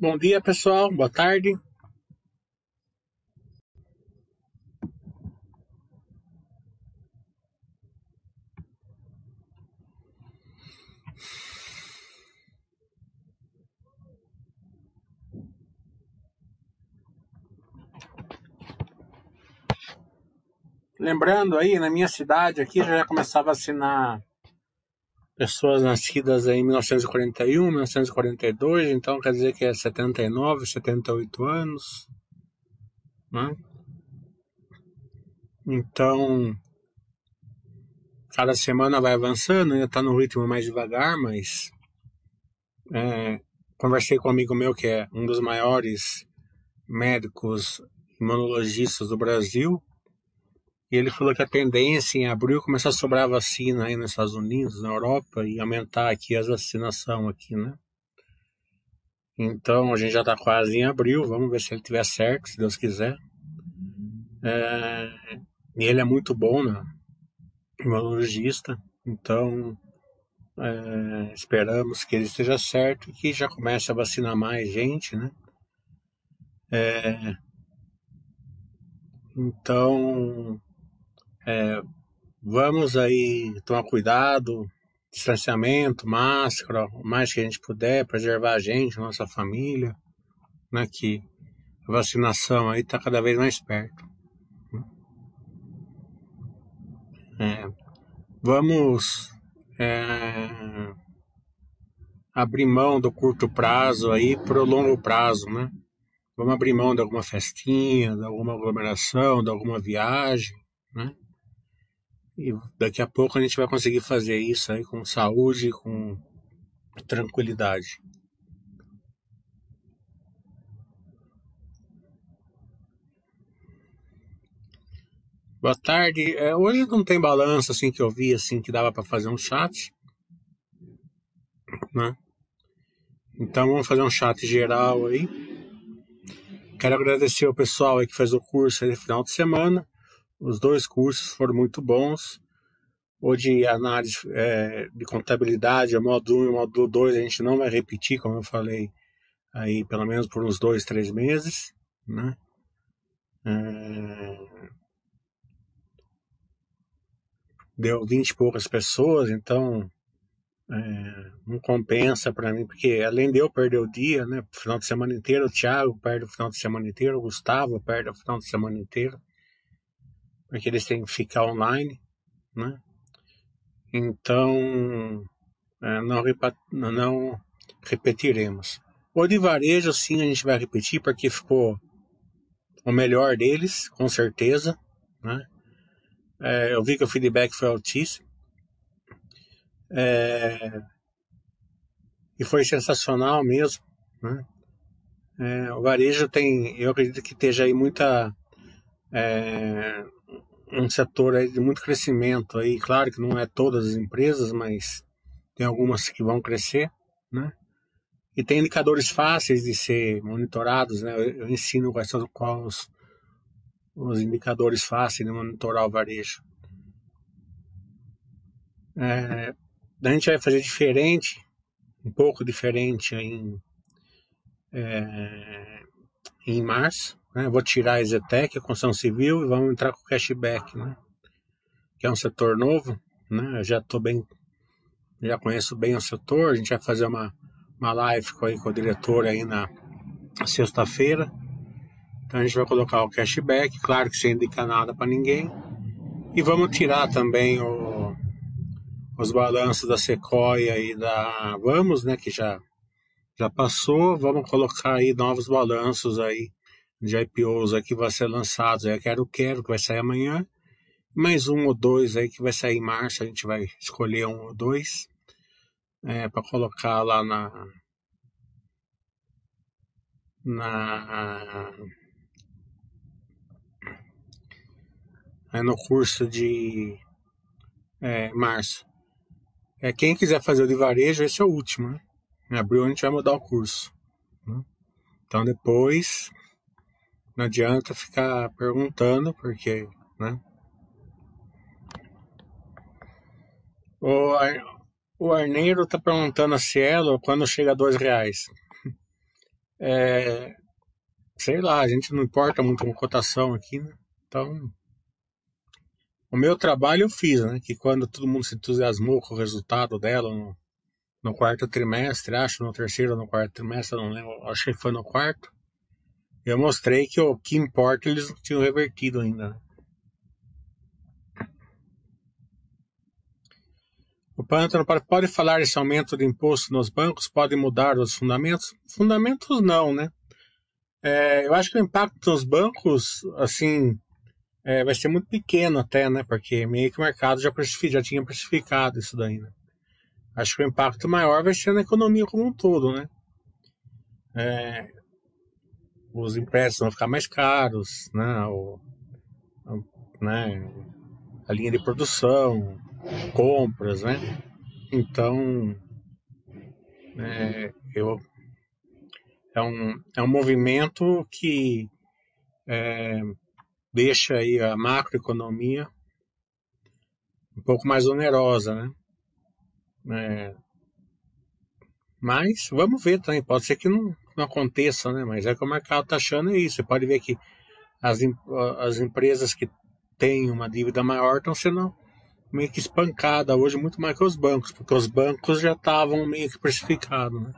Bom dia, pessoal. Boa tarde. Lembrando aí, na minha cidade aqui já começava a vacinar pessoas nascidas em 1941, 1942, então quer dizer que é 79, 78 anos, né? Então, cada semana vai avançando, ainda está no ritmo mais devagar, mas é, conversei com um amigo meu que é um dos maiores médicos imunologistas do Brasil, e ele falou que a tendência em abril começar a sobrar vacina aí nos Estados Unidos, na Europa, e aumentar aqui as vacinação aqui, né? Então a gente já está quase em abril, vamos ver se ele tiver certo, se Deus quiser. É, e ele é muito bom, né? Imunologista, então é, esperamos que ele esteja certo e que já comece a vacinar mais gente, né? É, então, é, vamos aí tomar cuidado, distanciamento, máscara, o mais que a gente puder, preservar a gente, nossa família, né, que a vacinação aí está cada vez mais perto. É, vamos é, abrir mão do curto prazo aí para o longo prazo, né? Vamos abrir mão de alguma festinha, de alguma aglomeração, de alguma viagem, né? E daqui a pouco a gente vai conseguir fazer isso aí com saúde, com tranquilidade. Boa tarde. É, hoje não tem balanço assim que eu vi assim que dava para fazer um chat, né? Então vamos fazer um chat geral aí. Quero agradecer o pessoal aí que fez o curso aí no final de semana. Os dois cursos foram muito bons. O de análise é, de contabilidade, o módulo 1 e o módulo 2, a gente não vai repetir, como eu falei, aí pelo menos por uns dois, três meses, né? É... Deu vinte e poucas pessoas, então é, não compensa para mim, porque além de eu perder o dia, né, o final de semana inteiro, o Thiago perde o final de semana inteiro, o Gustavo perde o final de semana inteiro porque eles têm que ficar online, né? Então, é, não, não repetiremos. O de varejo, sim, a gente vai repetir, porque ficou o melhor deles, com certeza, né? É, eu vi que o feedback foi altíssimo. É, e foi sensacional mesmo, né? É, o varejo tem, eu acredito que esteja aí muita é, um setor aí de muito crescimento aí, claro que não é todas as empresas, mas tem algumas que vão crescer, né? E tem indicadores fáceis de ser monitorados, né? Eu, ensino quais são quais os, os indicadores fáceis de monitorar o varejo. É, a gente vai fazer diferente, um pouco diferente em, é, em março, né? Vou tirar a Zetec, a construção civil, e vamos entrar com cashback, né? que é um setor novo. Né? Eu já estou bem, já conheço bem o setor. A gente vai fazer uma, uma live com, aí, com o diretor aí na sexta-feira. Então a gente vai colocar o cashback, claro que sem indicar nada para ninguém. E vamos tirar também o, os balanços da Sequoia e da Vamos, né, que já já passou. Vamos colocar aí novos balanços aí de IPOs aí que vai ser lançados. Eu quero, quero, que vai sair amanhã. Mais um ou dois aí que vai sair em março. A gente vai escolher um ou dois é, para colocar lá na. na é no curso de é, março. É, quem quiser fazer o de varejo, esse é o último. Né? Em abril a gente vai mudar o curso. Né? Então depois não adianta ficar perguntando, porque, né? O, o Arneiro tá perguntando a Cielo quando chega a dois reais. é, sei lá, a gente não importa muito com cotação aqui, né? Então, o meu trabalho eu fiz, né? Que quando todo mundo se entusiasmou com o resultado dela no, no quarto trimestre, acho, no terceiro ou no quarto trimestre, não lembro, acho que foi no quarto, eu mostrei que o que importa eles não tinham revertido ainda. Né? O Pântano pode falar esse aumento de imposto nos bancos pode mudar os fundamentos? Fundamentos não, né? É, eu acho que o impacto nos bancos, assim, é, vai ser muito pequeno até, né? Porque meio que o mercado já, já tinha precificado isso daí, né? Acho que o impacto maior vai ser na economia como um todo, né? É, os empréstimos vão ficar mais caros, né? O, né? A linha de produção, compras, né? Então, é, eu, é, um, é um movimento que é, deixa aí a macroeconomia um pouco mais onerosa, né? É, mas vamos ver também, pode ser que não, não aconteça, né? Mas é que o mercado está achando isso. Você pode ver que as, as empresas que têm uma dívida maior estão sendo meio que espancada hoje muito mais que os bancos, porque os bancos já estavam meio que precificados, né?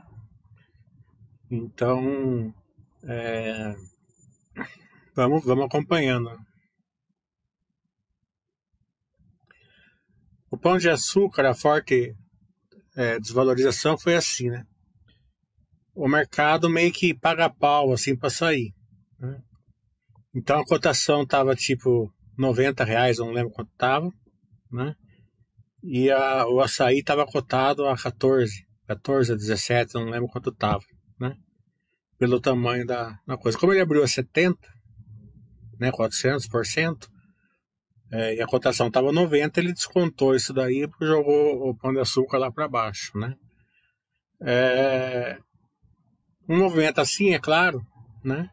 Então, é, vamos, vamos acompanhando. O pão de açúcar, a forte é, desvalorização foi assim, né? O mercado meio que paga pau assim para sair. Né? Então a cotação tava tipo 90 reais, não lembro quanto tava né? E a, o açaí estava cotado a 14, 14, 17, não lembro quanto estava, né? Pelo tamanho da, da coisa. Como ele abriu a 70, né, 400%, é, e a cotação estava 90, ele descontou isso daí e jogou o pão de açúcar lá para baixo, né? É, um movimento assim, é claro, né?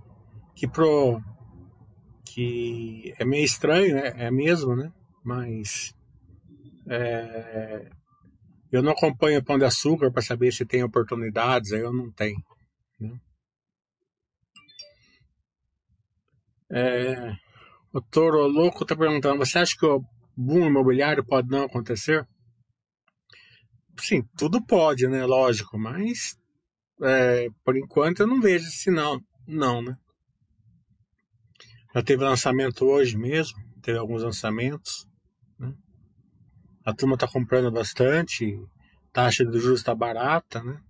Que pro que é meio estranho, né? É mesmo, né? Mas é, eu não acompanho o Pão de Açúcar para saber se tem oportunidades, aí eu não tenho. Né? É, o Toro Louco está perguntando: você acha que o boom imobiliário pode não acontecer? Sim, tudo pode, né? Lógico, mas é, por enquanto eu não vejo esse sinal, não, né? Já teve lançamento hoje mesmo, teve alguns lançamentos a turma está comprando bastante, taxa de juros está barata, né?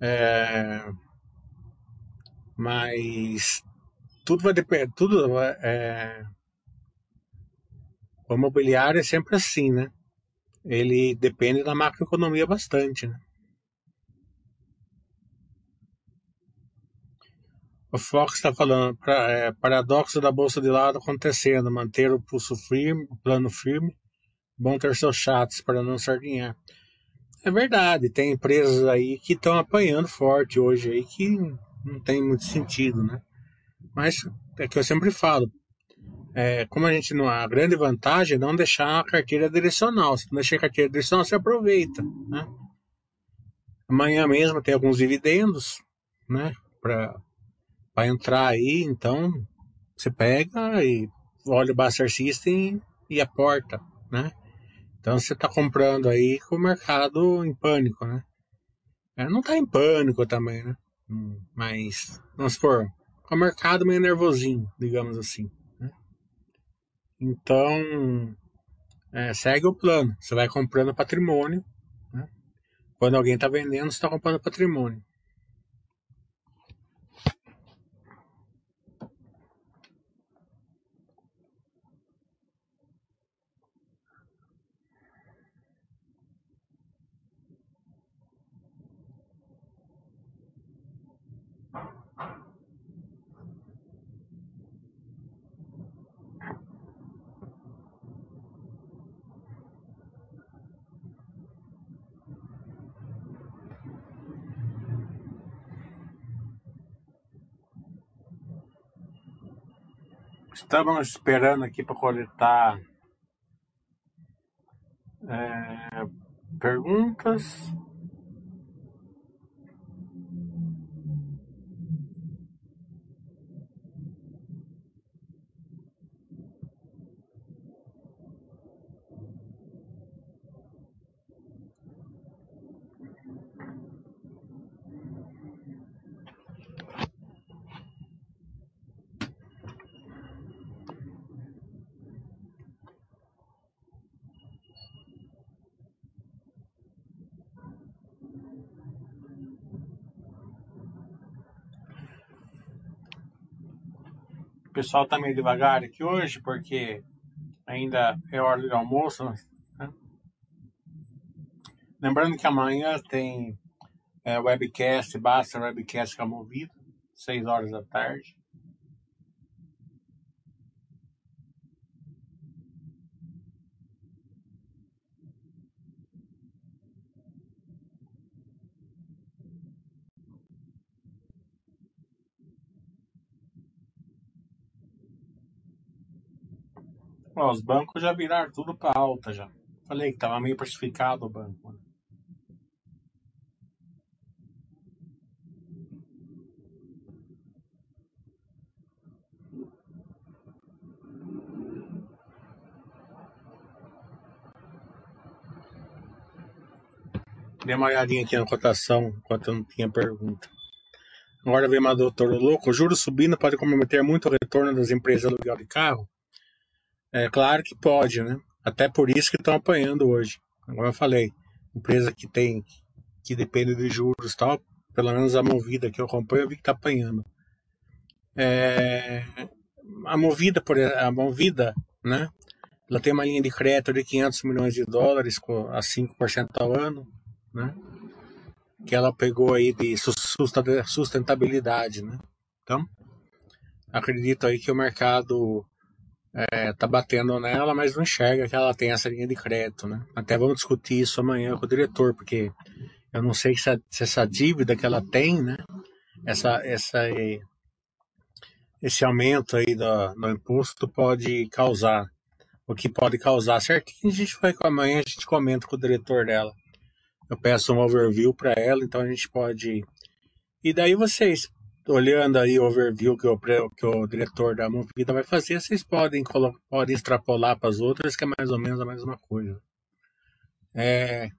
É, mas tudo vai depender, tudo é, o imobiliário é sempre assim, né? Ele depende da macroeconomia bastante, né? O Fox está falando, pra, é, paradoxo da bolsa de lado acontecendo, manter o pulso firme, plano firme, bom ter seus chatos para não sardinhar. É verdade, tem empresas aí que estão apanhando forte hoje aí que não tem muito sentido, né? Mas é que eu sempre falo, é, como a gente não a grande vantagem é não deixar a carteira direcional. Se não deixar a carteira direcional, você aproveita, né? Amanhã mesmo tem alguns dividendos, né? Para entrar aí, então você pega e olha o Buster System e aporta, né? Então você está comprando aí com o mercado em pânico, né? É, não está em pânico também, né? Hum, mas, vamos supor, com o mercado meio nervosinho, digamos assim. Né? Então, é, segue o plano. Você vai comprando patrimônio. Né? Quando alguém está vendendo, você está comprando patrimônio. Estamos esperando aqui para coletar é, perguntas. Pessoal tá meio devagar aqui hoje, porque ainda é hora do almoço. Né? Lembrando que amanhã tem é, webcast, basta webcast com a Movida, 6 horas da tarde. Os bancos já viraram tudo para alta já. Falei que tava meio precificado o banco. Né? Dei uma olhadinha aqui na cotação enquanto não tinha pergunta. Agora vem uma doutora louco. Juros subindo pode comprometer muito o retorno das empresas de aluguel de carro? É claro que pode, né? Até por isso que estão apanhando hoje. Como eu falei, empresa que tem, que depende de juros e tal, pelo menos a Movida que eu acompanho, eu vi que está apanhando. É, a Movida, por a Movida, né? Ela tem uma linha de crédito de 500 milhões de dólares a 5% ao ano, né? Que ela pegou aí de sustentabilidade, né? Então, acredito aí que o mercado é, tá batendo nela, mas não enxerga que ela tem essa linha de crédito, né? Até vamos discutir isso amanhã com o diretor, porque eu não sei se, se essa dívida que ela tem, né? Essa, essa, esse aumento aí do, do imposto pode causar, o que pode causar certinho, a gente vai amanhã a gente comenta com o diretor dela. Eu peço um overview para ela, então a gente pode. E daí vocês olhando aí o overview que o, que o diretor da Movida vai fazer, vocês podem, podem extrapolar para as outras, que é mais ou menos a mesma coisa. É,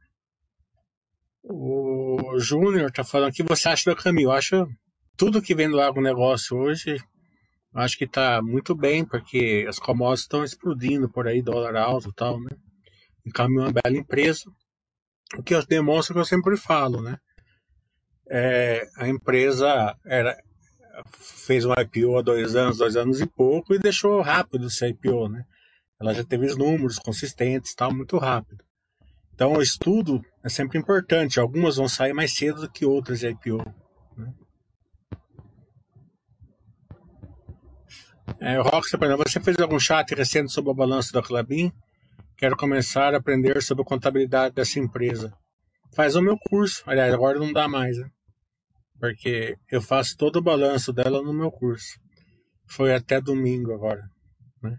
o Júnior está falando o que você acha do caminho. Eu acho tudo que vem do agronegócio hoje, acho que está muito bem, porque as commodities estão explodindo por aí, dólar alto e tal, né? E caminho é uma bela empresa. O que demonstra que eu sempre falo, né? É, a empresa era, fez um IPO há dois anos, dois anos e pouco, e deixou rápido esse IPO, né? Ela já teve os números consistentes, tal, muito rápido. Então, o estudo é sempre importante. Algumas vão sair mais cedo do que outras de IPO. Né? É, Rox, você fez algum chat recente sobre o balanço da Clabin? Quero começar a aprender sobre a contabilidade dessa empresa. Faz o meu curso. Aliás, agora não dá mais, né? Porque eu faço todo o balanço dela no meu curso. Foi até domingo agora, né?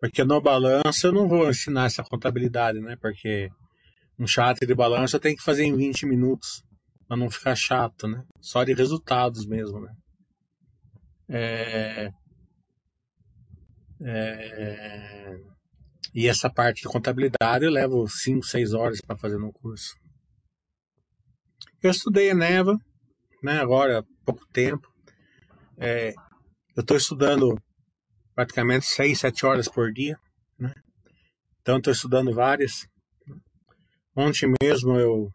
Porque no balanço eu não vou ensinar essa contabilidade, né? Porque um chat de balanço eu tenho que fazer em 20 minutos, para não ficar chato, né? Só de resultados mesmo, né? É... É... E essa parte de contabilidade eu levo 5, 6 horas para fazer no curso. Eu estudei Eneva, né, agora há pouco tempo. É, eu estou estudando praticamente 6, 7 horas por dia. Né? Então estou estudando várias. Ontem mesmo eu,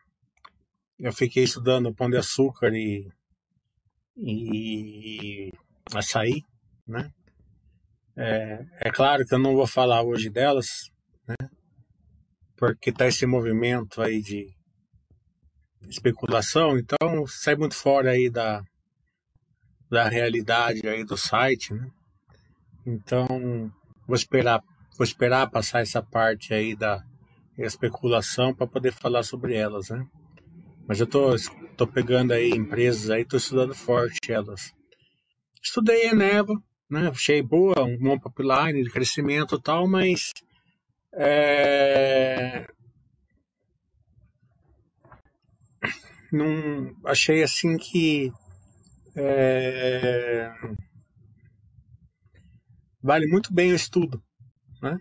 eu fiquei estudando pão de açúcar e, e açaí. Né? É, é claro que eu não vou falar hoje delas, né? porque está esse movimento aí de especulação, então sai muito fora aí da, da realidade aí do site, né? Então, vou esperar, vou esperar passar essa parte aí da especulação para poder falar sobre elas, né? Mas eu tô, tô pegando aí empresas aí, tô estudando forte elas. Estudei Eneva, né? Achei boa, um bom pipeline de crescimento e tal, mas é, não achei assim que é, vale muito bem o estudo, né?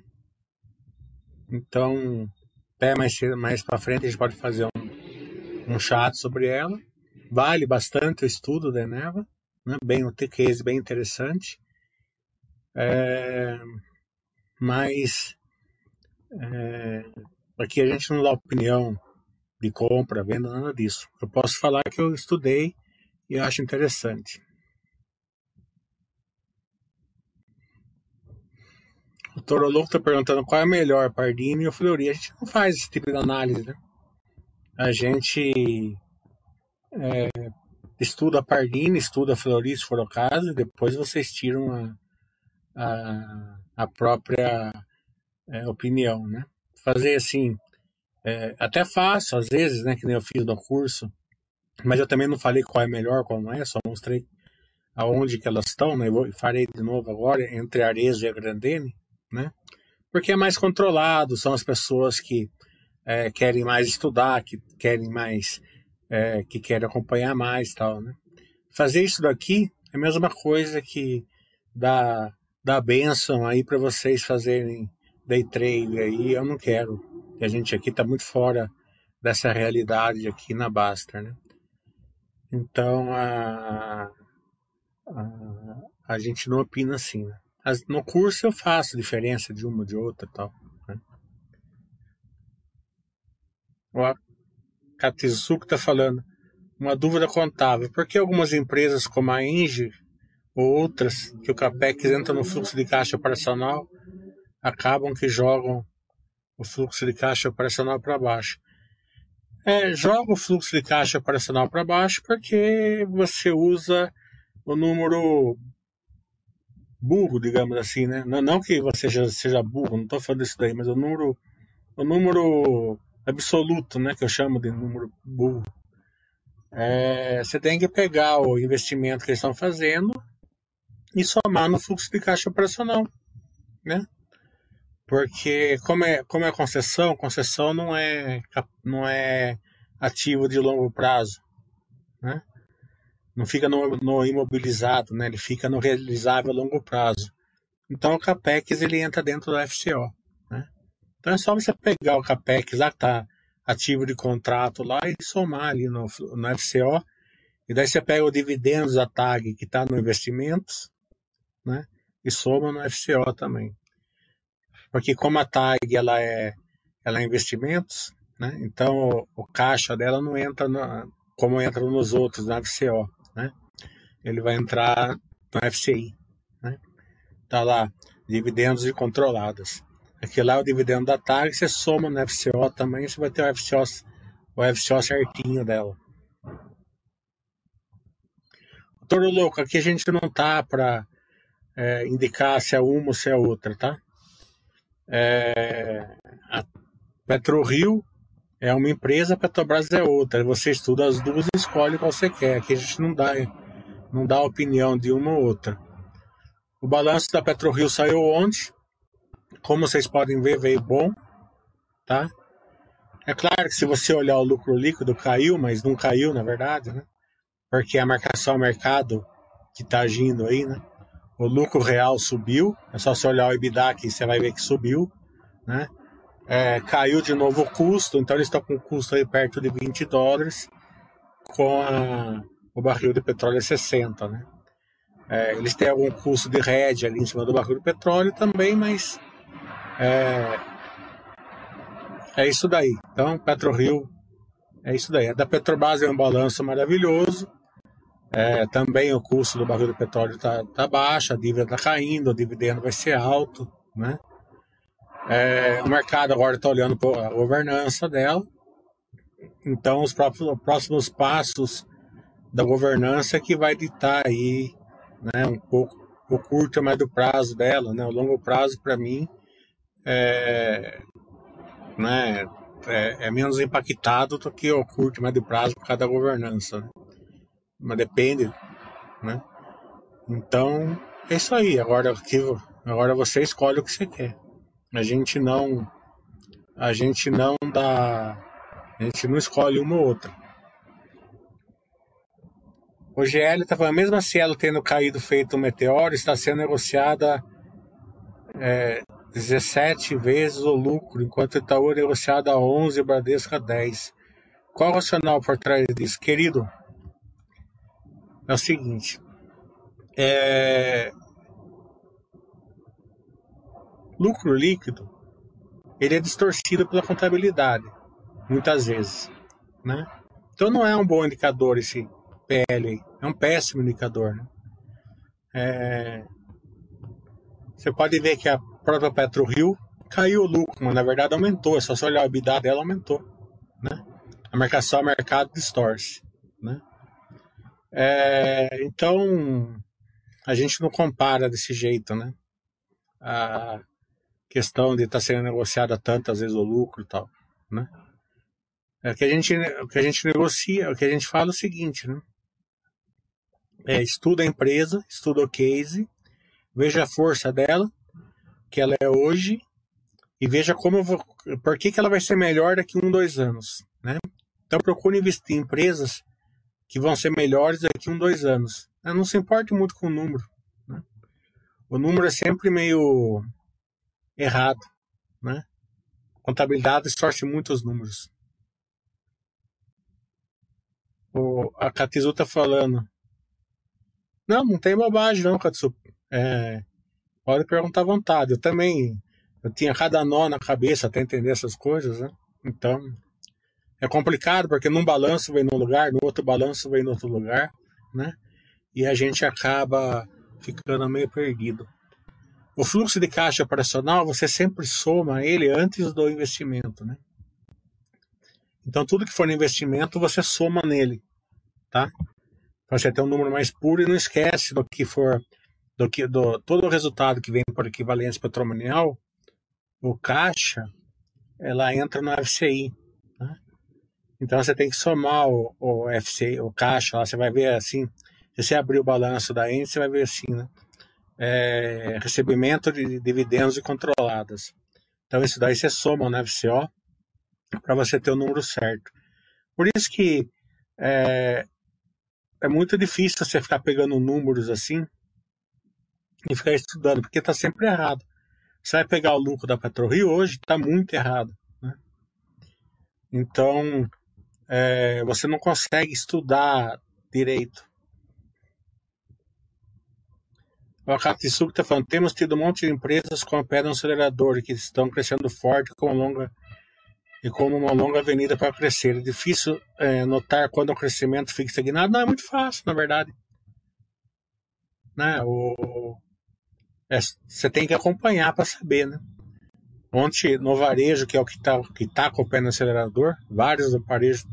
Então, até mais mais para frente a gente pode fazer um, um chat sobre ela. Vale bastante o estudo da Eneva, né? Bem um case bem interessante. É, mas é, aqui a gente não dá opinião de compra, venda, nada disso. Eu posso falar que eu estudei e acho interessante. O Toroloco está perguntando qual é melhor, Pardini ou Fleury. A gente não faz esse tipo de análise, né? A gente é, estuda Pardini, estuda Fleury, se for o caso, e depois vocês tiram a, a, a própria é, opinião, né? Fazer assim, é, até fácil, às vezes, né? Que nem eu fiz no curso, mas eu também não falei qual é melhor, qual não é, só mostrei aonde que elas estão, né? Eu farei de novo agora, entre Arezzo e a Grandene, né? Porque é mais controlado, são as pessoas que é, querem mais estudar, que querem mais, é, que querem acompanhar mais tal, né? Fazer isso daqui é a mesma coisa que dar, dar benção aí para vocês fazerem day trade aí, eu não quero. A gente aqui está muito fora dessa realidade aqui na Baster, né? Então, a, a, a gente não opina assim, né? As, no curso eu faço diferença de uma de outra tal. Né? O Katizuko está falando, uma dúvida contável. Por que algumas empresas como a Engie ou outras que o CAPEX entra no fluxo de caixa operacional acabam que jogam o fluxo de caixa operacional para baixo? É, joga o fluxo de caixa operacional para baixo porque você usa o número burro, digamos assim, né? Não, não que você seja, seja burro, não estou falando isso daí, mas o número, o número absoluto, né? Que eu chamo de número burro. É, você tem que pegar o investimento que eles estão fazendo e somar no fluxo de caixa operacional, né? Porque como é, como é concessão, concessão não é, não é ativo de longo prazo, né? Não fica no, no imobilizado, né? Ele fica no realizável a longo prazo. Então o CAPEX ele entra dentro do FCO, né? Então é só você pegar o CAPEX lá que está ativo de contrato lá e somar ali no, no FCO. E daí você pega o dividendos da TAG que está no investimentos, né? E soma no FCO também. Porque como a TAG ela é, ela é investimentos, né? Então o, o caixa dela não entra como entra nos outros, na FCO, né? Ele vai entrar no FCI, né? Tá lá, dividendos e controladas. Aqui lá é o dividendo da TAG, você soma no FCO também, você vai ter o FCO, o FCO certinho dela. Toro louco, aqui a gente não tá para é, indicar se é uma ou se é outra, tá? É, a PetroRio é uma empresa, a Petrobras é outra. Você estuda as duas e escolhe qual você quer. Aqui a gente não dá, não dá opinião de uma ou outra. O balanço da PetroRio saiu ontem. Como vocês podem ver, veio bom. Tá? É claro que se você olhar o lucro líquido, caiu, mas não caiu, na verdade, né? Porque a marcação ao mercado que está agindo aí, né? O lucro real subiu, é só você olhar o EBITDA aqui, você vai ver que subiu, né? É, caiu de novo o custo, então eles estão com um custo aí perto de 20 dólares, com a, o barril de petróleo é 60, né? É, eles têm algum custo de rede ali em cima do barril de petróleo também, mas é, é isso daí. Então, PetroRio é isso daí. A da Petrobras é um balanço maravilhoso, é, também o custo do barril de petróleo está tá baixo, a dívida está caindo, o dividendo vai ser alto, né? É, o mercado agora está olhando para a governança dela, então os próximos, próximos passos da governança é que vai ditar aí, né, um pouco o curto e médio prazo dela, né? O longo prazo para mim é, né, é, é, menos impactado do que o curto médio prazo por causa da governança. Mas depende, né? Então, é isso aí. Agora, agora você escolhe o que você quer. A gente não, a gente não dá, a gente não escolhe uma ou outra. O GL está falando, mesmo a Cielo tendo caído feito um meteoro, está sendo negociada é, 17 vezes o lucro, enquanto Itaú é negociada a 11 e Bradesco a 10. Qual o racional por trás disso? Querido, é o seguinte. É... Lucro líquido, ele é distorcido pela contabilidade, muitas vezes, né? Então não é um bom indicador esse PL, é um péssimo indicador, né? É... Você pode ver que a, própria PetroRio caiu o lucro, mas na verdade aumentou. É só você olhar o EBITDA dela, aumentou. Né? A marcação a mercado distorce. É, então, a gente não compara desse jeito, né? A questão de estar tá sendo negociada tantas vezes o lucro e tal, né? É, que a gente, o que a gente negocia, o que a gente fala é o seguinte, né? É, estuda a empresa, estuda o case, veja a força dela, que ela é hoje, e veja como vou, por que, que ela vai ser melhor daqui um, dois anos, né? Então procure investir em empresas que vão ser melhores daqui um, dois anos. Não se importe muito com o número. Né? O número é sempre meio errado, né? Contabilidade distorce muito os números. O, a Katizu está falando. Não, não tem bobagem não, Katsu. É, pode perguntar à vontade. Eu também eu tinha cada nó na cabeça até entender essas coisas, né? Então, é complicado porque num balanço vem num lugar, no outro balanço vem no outro lugar, né? E a gente acaba ficando meio perdido. O fluxo de caixa operacional, você sempre soma ele antes do investimento, né? Então, tudo que for no investimento, você soma nele, tá? Para você ter um número mais puro e não esquece do que for, do que do todo o resultado que vem por equivalência patrimonial, o caixa, ela entra no FCI? Então, você tem que somar o, o FCI, o caixa, lá você vai ver assim, se você abrir o balanço da ente, você vai ver assim, né? É, recebimento de dividendos e controladas. Então, isso daí você soma no FCO para você ter o número certo. Por isso que é, é muito difícil você ficar pegando números assim e ficar estudando, porque está sempre errado. Você vai pegar o lucro da PetroRio hoje, está muito errado. Né? Então, é, você não consegue estudar direito. O Akatsuki está falando, temos tido um monte de empresas com a pedra no acelerador que estão crescendo forte com longa e como uma longa avenida para crescer. É difícil é, notar quando o crescimento fica estagnado. Não, é muito fácil, na verdade. Né? O, é, você tem que acompanhar para saber, né? Ontem, no varejo, que é o que está que tá com o pé no acelerador, vários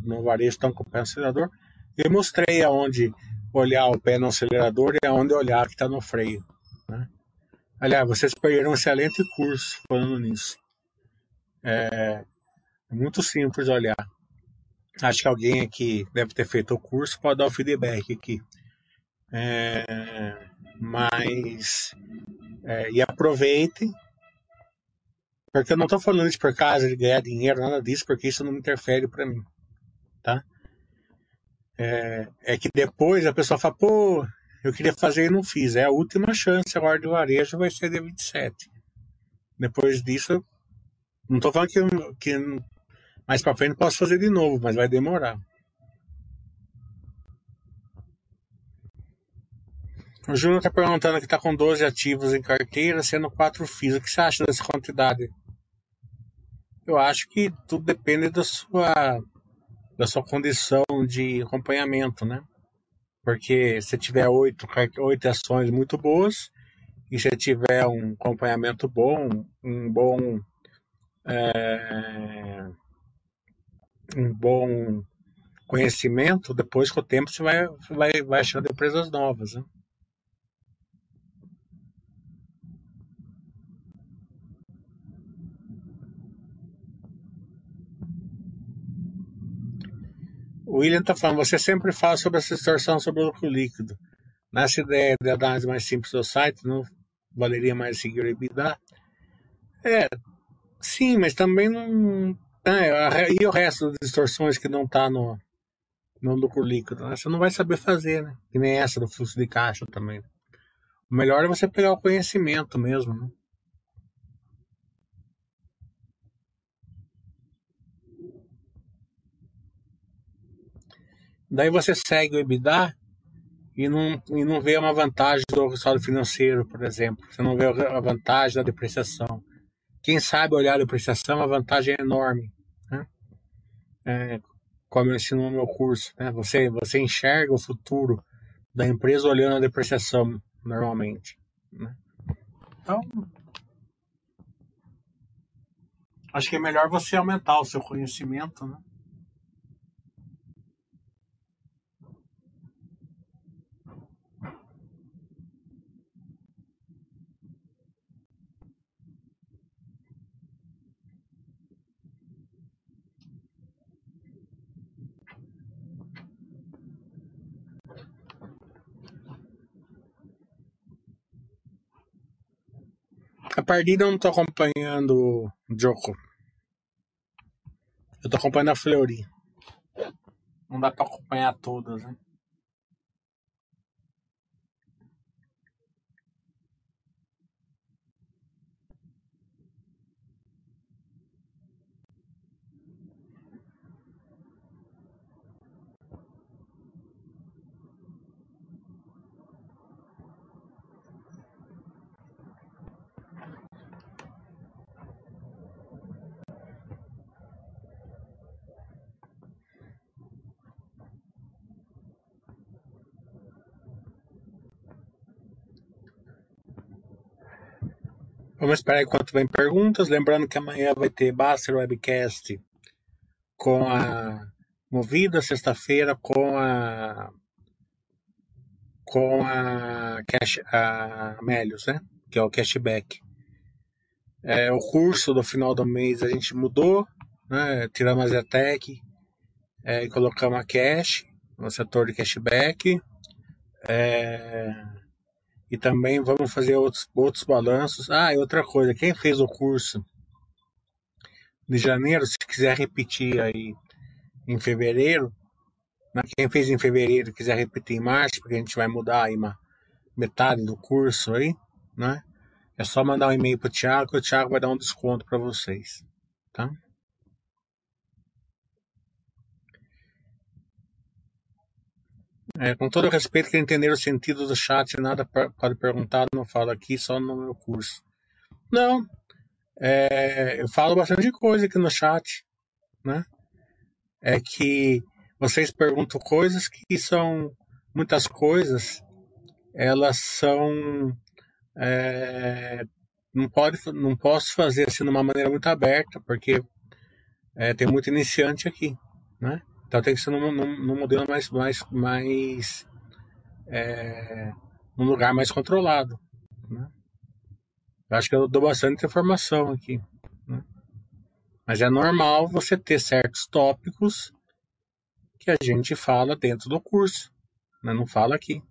no varejo, estão com o pé no acelerador, eu mostrei aonde olhar o pé no acelerador e aonde olhar que está no freio. Né? Aliás, vocês perderam um excelente curso falando nisso. É, é muito simples olhar. Acho que alguém aqui deve ter feito o curso, pode dar o feedback aqui. É, mas é, e aproveitem, porque eu não estou falando isso por causa de ganhar dinheiro, nada disso, porque isso não interfere para mim, tá? É, é, que depois a pessoa fala, pô, eu queria fazer e não fiz. É a última chance agora de varejo vai ser dia 27. Depois disso, não estou falando que, que mais para frente posso fazer de novo, mas vai demorar. O Júnior está perguntando que está com 12 ativos em carteira, sendo 4 FIIs. O que você acha dessa quantidade? Eu acho que tudo depende da sua, da sua condição de acompanhamento, né? Porque se tiver oito, oito ações muito boas e se tiver um acompanhamento bom, um bom é, um bom conhecimento, depois com o tempo você vai, vai, vai achando empresas novas. Né? O William está falando, você sempre fala sobre essa distorção sobre o lucro líquido. Nessa ideia de análise mais simples do site, não valeria mais seguir o EBITDA? É, sim, mas também não é, e o resto das distorções que não está no, no lucro líquido? Né? Você não vai saber fazer, né? Que nem essa do fluxo de caixa também. O melhor é você pegar o conhecimento mesmo, né? Daí você segue o EBITDA e não, e não vê uma vantagem do resultado financeiro, por exemplo. Você não vê a vantagem da depreciação. Quem sabe olhar a depreciação, a vantagem é enorme. Né? É, como eu ensino no meu curso. Né? Você, você enxerga o futuro da empresa olhando a depreciação normalmente. Né? Então, Acho que é melhor você aumentar o seu conhecimento, né? Partida eu não tô acompanhando o Joko. Eu tô acompanhando a Fleury. Não dá pra acompanhar todas, né? Vamos esperar enquanto vem perguntas. Lembrando que amanhã vai ter Baster Webcast com a Movida, sexta-feira com a com a, cash, a Melios, né? Que é o cashback. É, o curso do final do mês a gente mudou, né? Tiramos a Zetec é, e colocamos a cash no setor de cashback. É, e também vamos fazer outros, outros balanços. Ah, e outra coisa, quem fez o curso de janeiro, se quiser repetir aí em fevereiro, né? quem fez em fevereiro quiser repetir em março, porque a gente vai mudar aí uma metade do curso aí, né? É só mandar um e-mail pro Thiago, que o Thiago vai dar um desconto para vocês, tá? É, com todo respeito, que entender o sentido do chat, nada pode perguntar, não falo aqui, só no meu curso. Não, é, eu falo bastante coisa aqui no chat, né? É que vocês perguntam coisas que são muitas coisas, elas são é, não pode, não posso fazer assim de uma maneira muito aberta, porque é, tem muito iniciante aqui, né? Então tem que ser num, num, num modelo mais, mais, mais é, num lugar mais controlado. Né? Eu acho que eu dou bastante informação aqui. Né? Mas é normal você ter certos tópicos que a gente fala dentro do curso, né? não fala aqui.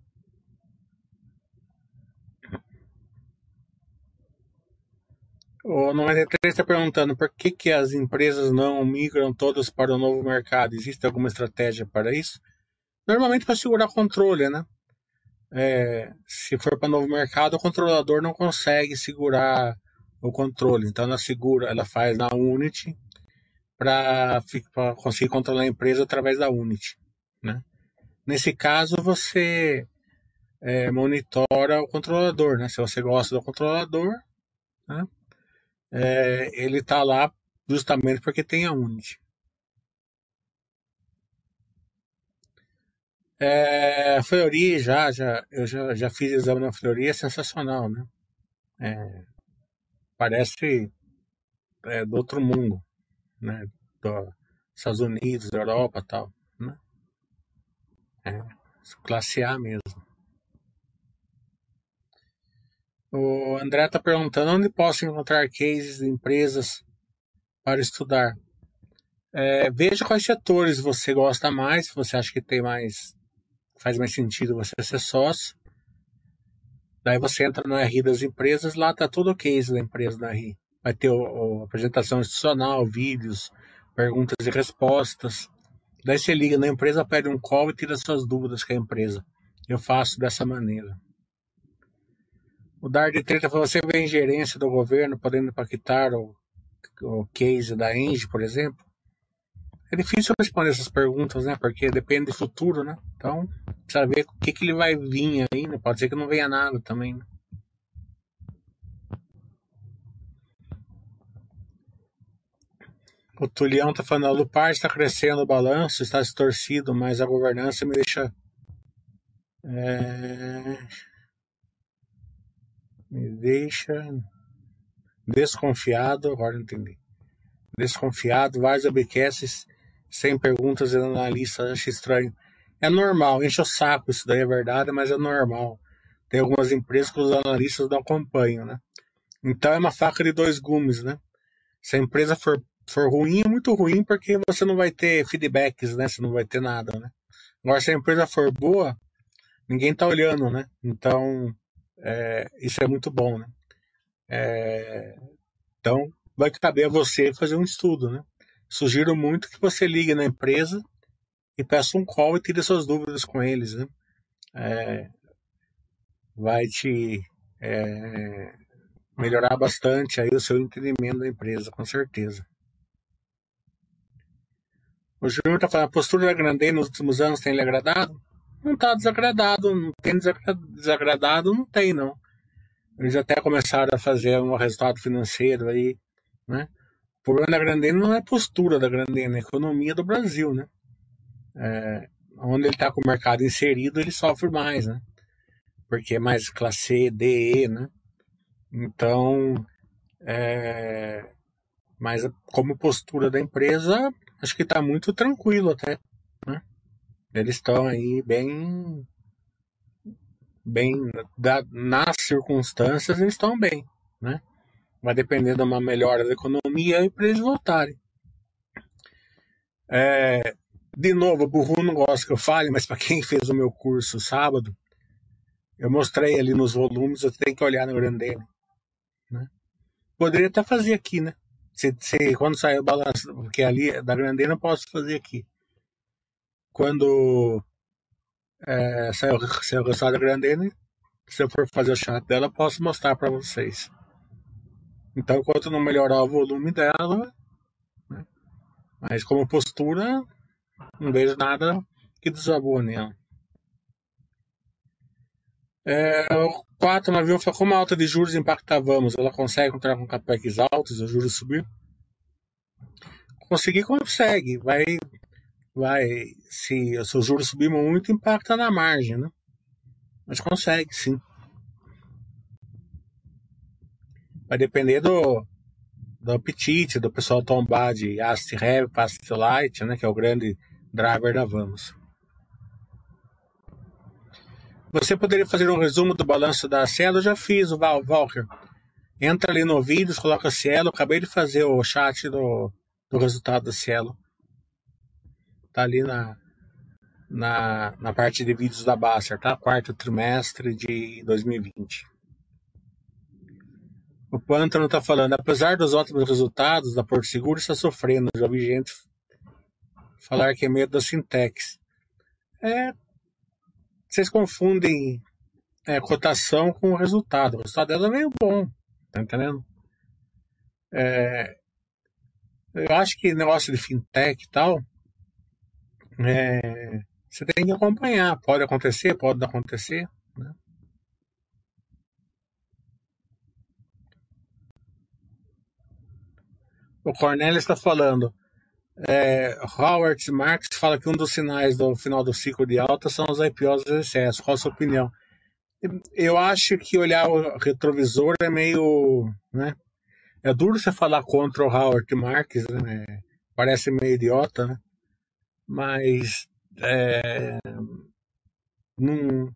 O 93 está perguntando por que, que as empresas não migram todas para o novo mercado. Existe alguma estratégia para isso? Normalmente para segurar controle, né? É, se for para novo mercado, o controlador não consegue segurar o controle. Então ela segura, ela faz na Unity para conseguir controlar a empresa através da Unity. Né? Nesse caso, você é, monitora o controlador. Né? Se você gosta do controlador, né? É, ele está lá justamente porque tem a Unity. É, Fleury já, já, eu já, já fiz exame na Fleury, é sensacional, né? É, parece é, do outro mundo, né? Dos Estados Unidos, Europa tal, né? É, classe A mesmo. O André está perguntando onde posso encontrar cases de empresas para estudar. É, veja quais setores você gosta mais, se você acha que tem mais faz mais sentido você ser sócio. Daí você entra no RI das empresas, lá tá todo o case da empresa na RI. Vai ter a apresentação institucional, vídeos, perguntas e respostas. Daí você liga na empresa, pede um call e tira suas dúvidas com a empresa. Eu faço dessa maneira. O Dar de Treta falou, você vê ingerência do governo podendo impactar o, o case da Engie, por exemplo? É difícil responder essas perguntas, né? Porque depende do futuro, né? Então, precisa ver o que, que ele vai vir aí, né? Pode ser que não venha nada também, né? O Tulião tá falando, a Lupar está crescendo o balanço, está distorcido, mas a governança me deixa... É me deixa desconfiado, agora entendi. desconfiado, vários webcasts sem perguntas e analistas, acho estranho. É normal, enche o saco, isso daí é verdade, mas é normal. Tem algumas empresas que os analistas não acompanham, né? Então é uma faca de dois gumes, né? Se a empresa for, for ruim, é muito ruim porque você não vai ter feedbacks, né? Você não vai ter nada, né? Agora, se a empresa for boa, ninguém tá olhando, né? Então, é, isso é muito bom, né? É, então, vai caber a você fazer um estudo, né? Sugiro muito que você ligue na empresa e peça um call e tire suas dúvidas com eles, né? É, vai te é, melhorar bastante aí o seu entendimento da empresa, com certeza. O Júnior está falando, a postura da Grandei nos últimos anos tem lhe agradado? Não está desagradado, não tem desagradado, não tem não. Eles até começaram a fazer um resultado financeiro aí, né? O problema da Grandene não é a postura da Grandene, é a economia do Brasil, né? É, onde ele está com o mercado inserido, ele sofre mais, né? Porque é mais classe D, E, né? Então, é, mas como postura da empresa, acho que está muito tranquilo até. Eles estão aí bem. bem. Da, nas circunstâncias, eles estão bem. Né? Vai depender de uma melhora da economia e para eles voltarem. É, de novo, o burro não gosta que eu fale, mas para quem fez o meu curso sábado, eu mostrei ali nos volumes, você tem que olhar no Grandene. Né? Poderia até fazer aqui, né? Se, se, quando sair o balanço, porque ali da Grandene eu posso fazer aqui. Quando é, sair, o resultado da Grandene, se eu for fazer o chat dela, posso mostrar para vocês. Então, enquanto não melhorar o volume dela, né? mas como postura, não vejo nada que desabone ela. É, o 4 navio foi como a alta de juros impacta Vamos? Ela consegue entrar com capex altos os juros subir? Conseguir, consegue. Vai, vai. Se, se os juros subir muito, impacta na margem, né? Mas consegue, sim. Vai depender do, do apetite do pessoal tombar de Ast Heavy para Light, né? Que é o grande driver da Vamos. Você poderia fazer um resumo do balanço da Cielo? Eu já fiz, o Val, Walker. Entra ali no vídeos, coloca Cielo. Acabei de fazer o chat do, do resultado da Cielo. Tá ali na, na, na parte de vídeos da Baster, tá? Quarto trimestre de 2020. O Pântano está falando, apesar dos ótimos resultados da Porto Seguro, está sofrendo. Já vi gente falar que é medo da Sintex. É, vocês confundem é, cotação com resultado. O resultado dela é meio bom, tá entendendo? É, eu acho que negócio de fintech e tal, é, você tem que acompanhar. Pode acontecer, pode não acontecer. Né? O Cornélio está falando. É, Howard Marx fala que um dos sinais do final do ciclo de alta são os IPOs de excesso. Qual a sua opinião? Eu acho que olhar o retrovisor é meio. Né? É duro você falar contra o Howard Marks, né? parece meio idiota, né? Mas é, não,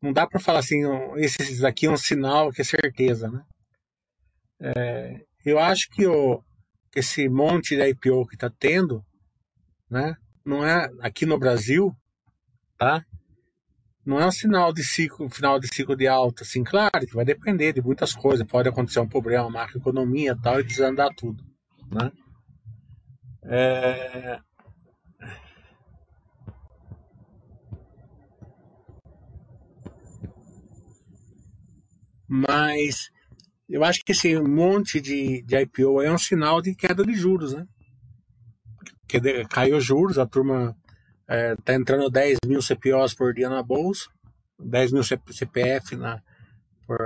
não dá para falar assim, esses aqui é um sinal que é certeza. Né? É, eu acho que o, esse monte de IPO que está tendo, né? Não é aqui no Brasil, tá? Não é um sinal de ciclo, final de ciclo de alta, assim, claro que vai depender de muitas coisas, pode acontecer um problema, macroeconomia tal, e desandar tudo, né? É... Mas eu acho que esse monte de, de IPO é um sinal de queda de juros, né? Porque caiu juros, a turma é, entrando 10 mil CPOs por dia na bolsa, 10 mil CPF na, por,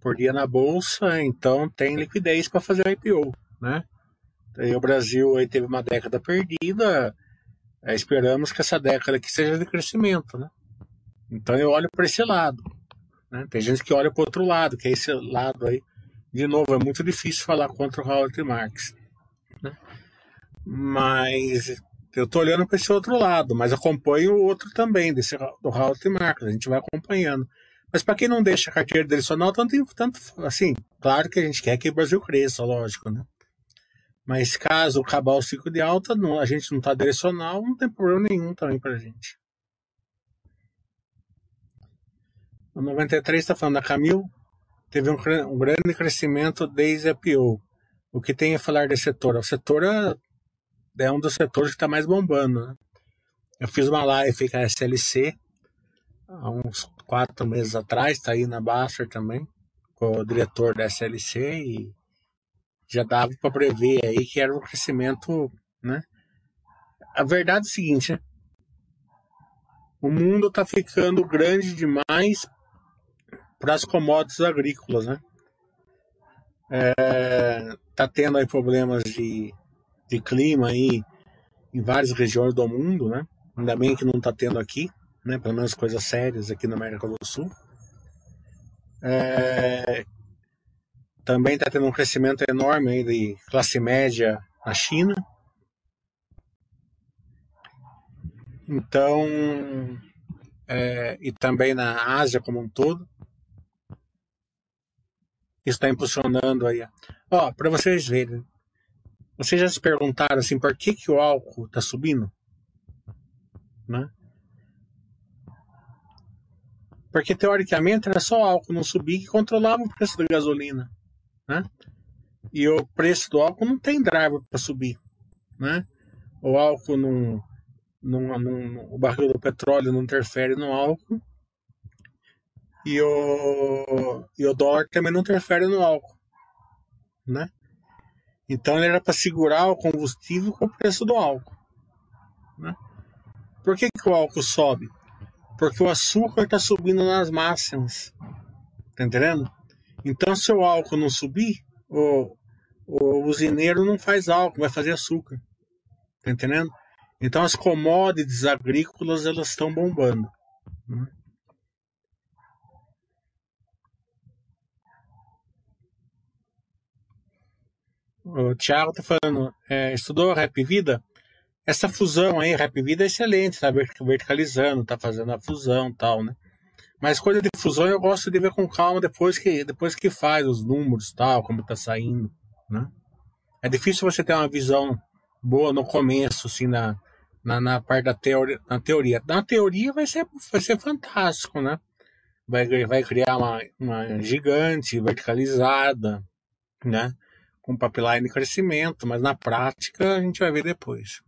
por dia na bolsa, então tem liquidez para fazer IPO, né? E o Brasil aí teve uma década perdida, é, esperamos que essa década aqui seja de crescimento, né? Então eu olho para esse lado. Né? Tem gente que olha para o outro lado, que é esse lado aí. De novo, é muito difícil falar contra o Howard Marx. Né? Mas eu estou olhando para esse outro lado, mas acompanho o outro também, desse, do Howard Marcos, a gente vai acompanhando. Mas para quem não deixa a carteira direcional, tanto, tanto assim, claro que a gente quer que o Brasil cresça, lógico, né? Mas caso acabar o ciclo de alta, não, a gente não está direcional, não tem problema nenhum também para a gente. O 93 está falando, a Camil teve um, um, grande crescimento desde a IPO. O que tem a falar desse setor? O setor é, é um dos setores que está mais bombando. Né? Eu fiz uma live com a SLC há uns quatro meses atrás, está aí na Baster também, com o diretor da SLC e já dava para prever aí que era um crescimento, né? A verdade é o seguinte, né? O mundo está ficando grande demais para as commodities agrícolas, né? É, tá tendo aí problemas de, de clima aí em várias regiões do mundo, né? Ainda bem que não está tendo aqui, né? Pelo menos coisas sérias aqui na América do Sul. É, também está tendo um crescimento enorme aí de classe média na China. Então, é, e também na Ásia como um todo. Está impulsionando aí. Ó, para vocês verem. Vocês já se perguntaram assim, por que, que o álcool está subindo? Né? Porque teoricamente era só o álcool não subir que controlava o preço da gasolina né? E o preço do álcool não tem driver para subir, né? O álcool não, não, não, o barril do petróleo não interfere no álcool e o, e o dólar também não interfere no álcool, né? Então ele era para segurar o combustível com o preço do álcool, né? Por que, que o álcool sobe? Porque o açúcar está subindo nas máximas, tá entendendo? Então, se o álcool não subir, o, o usineiro não faz álcool, vai fazer açúcar. Tá entendendo? Então, as commodities agrícolas elas estão bombando. Né? O Thiago tá falando, é, estudou Rap Vida? Essa fusão aí, Rap Vida é excelente, tá verticalizando, tá fazendo a fusão tal, né? Mas coisa de fusão eu gosto de ver com calma depois que, depois que faz os números tal, como tá saindo, né? É difícil você ter uma visão boa no começo, assim, na, na, na parte da teoria, na teoria. Na teoria vai ser, vai ser fantástico, né? Vai, vai criar uma, uma gigante verticalizada, né? Com pipeline de crescimento, mas na prática a gente vai ver depois.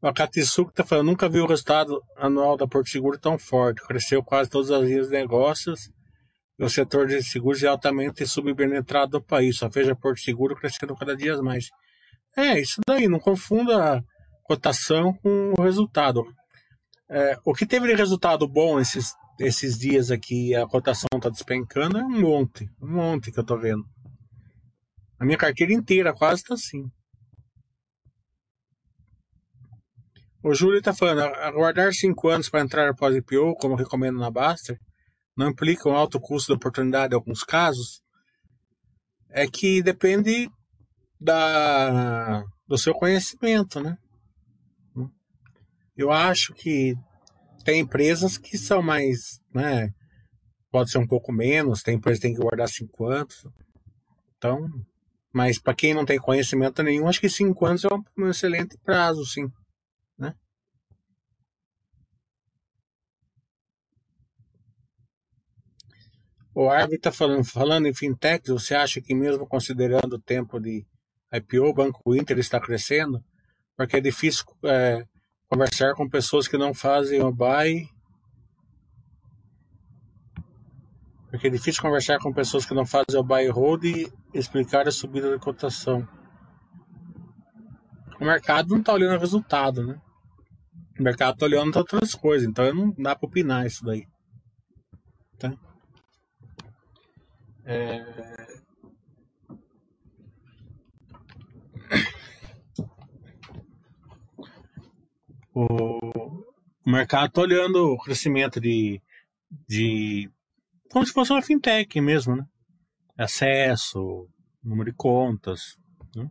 O Akatsuki está falando, nunca vi o resultado anual da Porto Seguro tão forte. Cresceu quase todas as linhas de negócios e o setor de seguros é altamente subpenetrado no país. Só veja Porto Seguro crescendo cada dia mais. É, isso daí, não confunda a cotação com o resultado. É, o que teve de resultado bom esses, esses dias aqui, a cotação está despencando, é um monte, um monte que eu estou vendo. A minha carteira inteira quase está assim. O Júlio está falando, aguardar cinco anos para entrar após IPO, como recomendo na Baster, não implica um alto custo de oportunidade em alguns casos? É que depende da, do seu conhecimento, né? Eu acho que tem empresas que são mais, né? Pode ser um pouco menos, tem empresas que tem que guardar cinco anos. Então, mas para quem não tem conhecimento nenhum, acho que cinco anos é um excelente prazo, sim. Né? O Arvin está falando, falando em fintech, você acha que mesmo considerando o tempo de IPO, o Banco Inter está crescendo? Porque é difícil é, conversar com pessoas que não fazem o buy. Porque é difícil conversar com pessoas que não fazem o buy hold e explicar a subida da cotação. O mercado não está olhando o resultado, né? O mercado está olhando outras coisas, então não dá para opinar isso daí. Tá? É... O, mercado está olhando o crescimento de, de. como se fosse uma fintech mesmo, né? Acesso, número de contas. Né?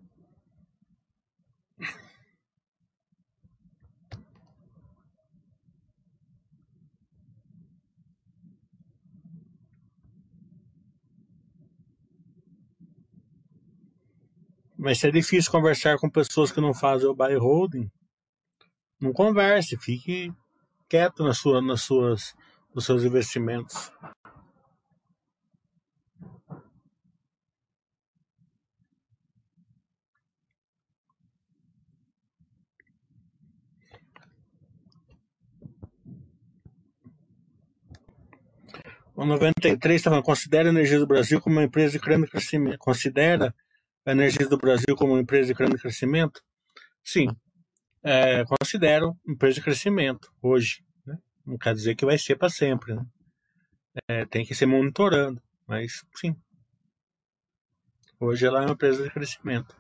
Mas é difícil conversar com pessoas que não fazem o buy holding, não converse, fique quieto na sua, nas suas, nos seus investimentos. O 93 está falando, considera a energia do Brasil como uma empresa de grande crescimento. Considera a energia do Brasil como uma empresa de grande crescimento? Sim, é, considero empresa de crescimento hoje. Né? Não quer dizer que vai ser para sempre. Né? É, tem que ser monitorando, mas sim. Hoje ela é uma empresa de crescimento.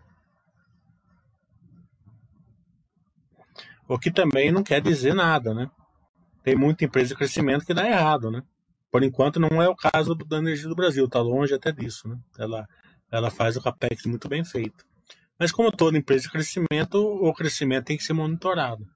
O que também não quer dizer nada, né? Tem muita empresa de crescimento que dá errado, né? Por enquanto não é o caso da Energia do Brasil, está longe até disso, né? Ela, ela faz o CAPEX muito bem feito. Mas como toda empresa de crescimento, o crescimento tem que ser monitorado.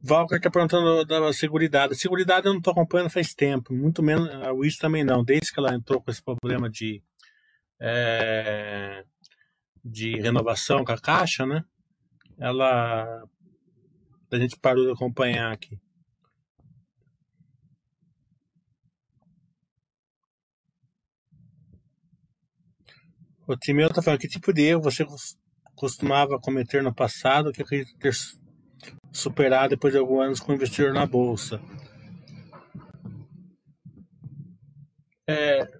Valker está perguntando da Seguridade. Seguridade eu não estou acompanhando faz tempo, muito menos a Wiz também não, desde que ela entrou com esse problema de, é, de renovação com a Caixa, né? Ela. A gente parou de acompanhar aqui. O Timeu está falando que tipo de erro você costumava cometer no passado que acredita ter superado depois de alguns anos com investidor na bolsa? É,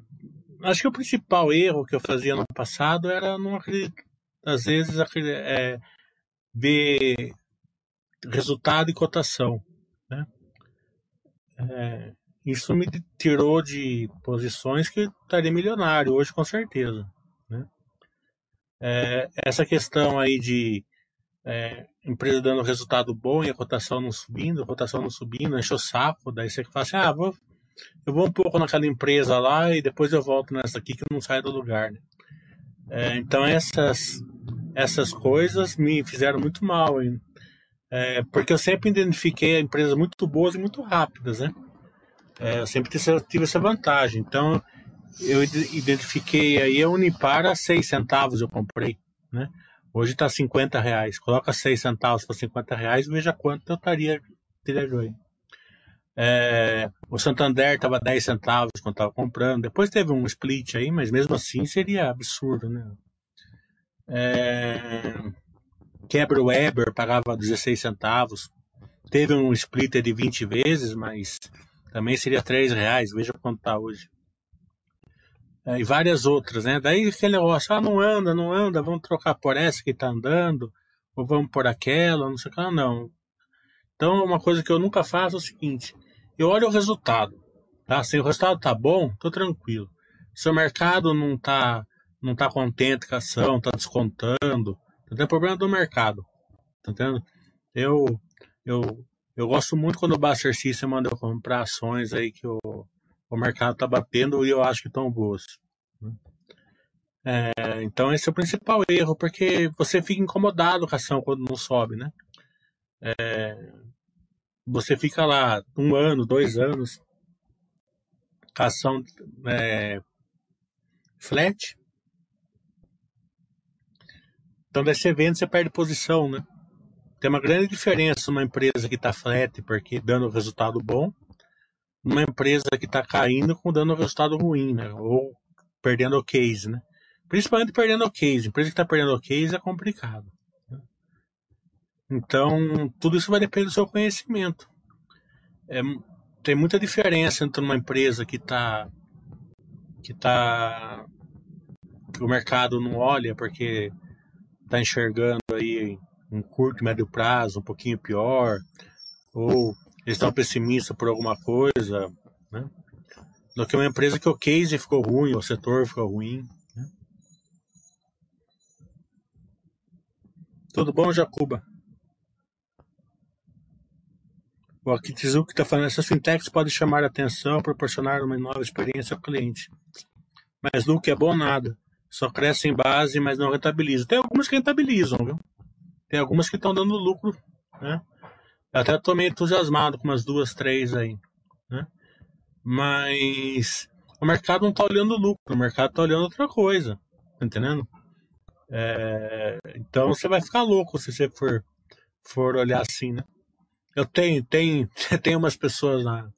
acho que o principal erro que eu fazia no passado era não acreditar, às vezes, é, ver resultado e cotação. Né? É, isso me tirou de posições que estaria milionário hoje, com certeza. É, essa questão aí de é, empresa dando resultado bom e a cotação não subindo, a cotação não subindo, enche o saco, daí você fala assim, ah, vou, eu vou um pouco naquela empresa lá e depois eu volto nessa aqui que não sai do lugar. Né? É, então essas, essas coisas me fizeram muito mal? É, porque eu sempre identifiquei empresas muito boas e muito rápidas, né? É, eu sempre tive essa vantagem. Então, eu identifiquei aí a Unipar a 6 centavos eu comprei, né? Hoje está 50 reais. Coloca 6 centavos para 50 reais, veja quanto eu estaria teria. É, o Santander estava 10 centavos quando estava comprando. Depois teve um split aí, mas mesmo assim seria absurdo, né? É, Quebra Weber pagava 16 centavos. Teve um splitter de 20 vezes, mas também seria 3 reais. Veja quanto está hoje é, e várias outras, né? Daí aquele negócio, ah, não anda, não anda, vamos trocar por essa que está andando, ou vamos por aquela, não sei o que, não. Então, uma coisa que eu nunca faço é o seguinte, eu olho o resultado, tá? Se o resultado tá bom, tô tranquilo. Se o mercado não tá, não tá contente com a ação, tá descontando, não tem problema do mercado, tá entendendo? Eu, eu, eu gosto muito quando o Buster System manda eu comprar ações aí que o, o mercado está batendo e eu acho que estão boas. É, então esse é o principal erro, porque você fica incomodado com a ação quando não sobe, né? É, você fica lá um ano, dois anos, a ação é, flat. Então daí você vende, você perde posição, né? Tem uma grande diferença uma empresa que está flat porque dando resultado bom uma empresa que está caindo com dando resultado ruim, né? Ou perdendo o case, né? Principalmente perdendo o case. Empresa que está perdendo o case é complicado. Né? Então, tudo isso vai depender do seu conhecimento. É, tem muita diferença entre uma empresa que está que tá que o mercado não olha porque está enxergando aí um curto, médio prazo um pouquinho pior, ou estão pessimistas por alguma coisa, né? Do que uma empresa que o case ficou ruim, o setor ficou ruim. Né? Tudo bom, Jacuba? O Akitsuki está falando, essas fintechs podem chamar a atenção, proporcionar uma nova experiência ao cliente. Mas lucro é bom nada. Só cresce em base, mas não rentabiliza. Tem algumas que rentabilizam, viu? Tem algumas que estão dando lucro, né? Eu até estou meio entusiasmado com umas duas, três aí, né? Mas o mercado não está olhando lucro, o mercado está olhando outra coisa, tá entendendo? É, então você vai ficar louco se você for, for olhar assim, né? Eu tenho, tem, tem umas pessoas na,